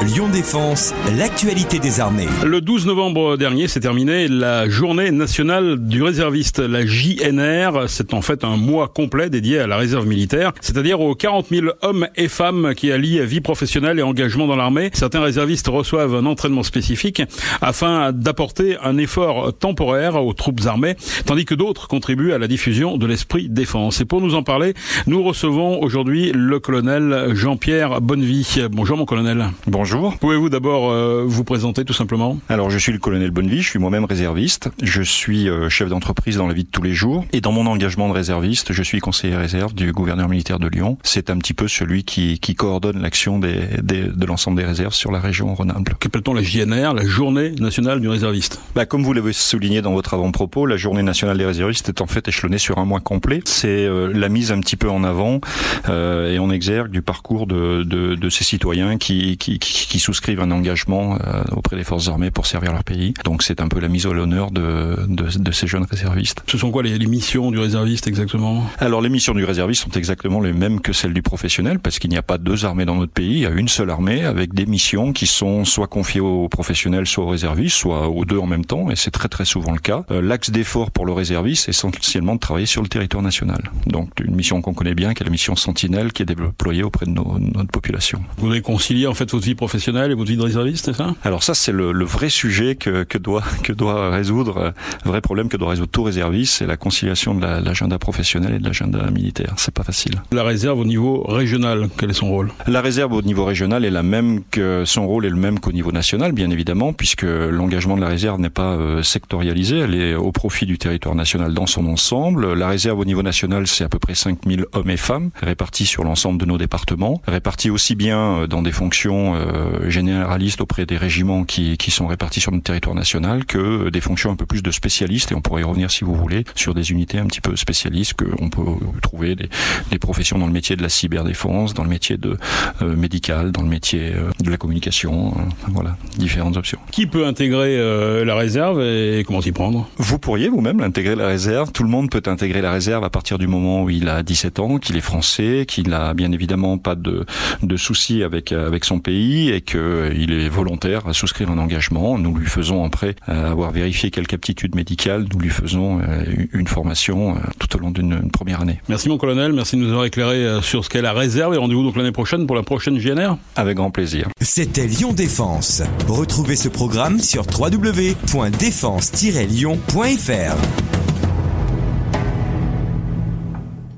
Lyon Défense, l'actualité des armées. Le 12 novembre dernier s'est terminé la journée nationale du réserviste, la JNR. C'est en fait un mois complet dédié à la réserve militaire, c'est-à-dire aux 40 000 hommes et femmes qui allient vie professionnelle et engagement dans l'armée. Certains réservistes reçoivent un entraînement spécifique afin d'apporter un effort temporaire aux troupes armées, tandis que d'autres contribuent à la diffusion de l'esprit défense. Et pour nous en parler, nous recevons aujourd'hui le colonel Jean-Pierre Bonnevie. Bonjour mon colonel. Bonjour. Pouvez-vous d'abord euh, vous présenter tout simplement? Alors je suis le colonel Bonnevie, je suis moi-même réserviste. Je suis euh, chef d'entreprise dans la vie de tous les jours. Et dans mon engagement de réserviste, je suis conseiller réserve du gouverneur militaire de Lyon. C'est un petit peu celui qui, qui coordonne l'action des, des, de l'ensemble des réserves sur la région Rhône-Alpes. Qu'appelle-t-on la JNR, la Journée nationale du réserviste? Bah, Comme vous l'avez souligné dans votre avant-propos, la Journée nationale des réservistes est en fait échelonnée sur un mois complet. C'est euh, la mise un petit peu en avant euh, et en exergue du parcours de, de, de ces citoyens qui, qui, qui, souscrivent un engagement euh, auprès des forces armées pour servir leur pays. Donc c'est un peu la mise à l'honneur de, de, de, ces jeunes réservistes. Ce sont quoi les, les missions du réserviste exactement? Alors les missions du réserviste sont exactement les mêmes que celles du professionnel parce qu'il n'y a pas deux armées dans notre pays, il y a une seule armée avec des missions qui sont soit confiées aux professionnels, soit aux réservistes, soit aux deux en même temps et c'est très très souvent le cas. Euh, L'axe d'effort pour le réserviste, c'est essentiellement de travailler sur le territoire national. Donc une mission qu'on connaît bien, qui est la mission Sentinelle, qui est déployée auprès de, nos, notre population. Vous concilier en fait votre vie professionnelle et votre vie de réserviste, c'est ça? Alors ça, c'est le, le, vrai sujet que, que, doit, que doit résoudre, le vrai problème que doit résoudre tout réserviste, c'est la conciliation de l'agenda la, professionnel et de l'agenda militaire. C'est pas facile. La réserve au niveau régional, quel est son rôle? La réserve au niveau régional est la même que son rôle est le même qu'au niveau national, bien évidemment, puisque l'engagement de la réserve n'est pas euh, sectorialisé, elle est au profit du territoire national dans son ensemble. La réserve au niveau national, c'est à peu près 5000 hommes et femmes répartis sur l'ensemble de nos départements, répartis aussi bien euh, dans des fonctions euh, généralistes auprès des régiments qui, qui sont répartis sur notre territoire national que des fonctions un peu plus de spécialistes, et on pourrait y revenir si vous voulez, sur des unités un petit peu spécialistes qu'on peut trouver des, des, professions dans le métier de la cyberdéfense, dans le métier de euh, médical, dans le métier euh, de la communication, euh, voilà, différentes options. Qui peut intégrer euh, la réserve et comment s'y prendre? Vous pourriez vous-même intégrer la réserve, tout le monde peut intégrer la réserve à partir du moment où il a 17 ans, qu'il est français, qu'il a bien évidemment pas de, de soucis avec, avec son pays et qu'il est volontaire à souscrire un engagement. Nous lui faisons après avoir vérifié quelques aptitudes médicales, nous lui faisons une formation tout au long d'une première année. Merci mon colonel, merci de nous avoir éclairé sur ce qu'est la réserve et rendez-vous donc l'année prochaine pour la prochaine GNR. Avec grand plaisir. C'était Lyon Défense. Retrouvez ce programme sur www.défense-lyon.fr.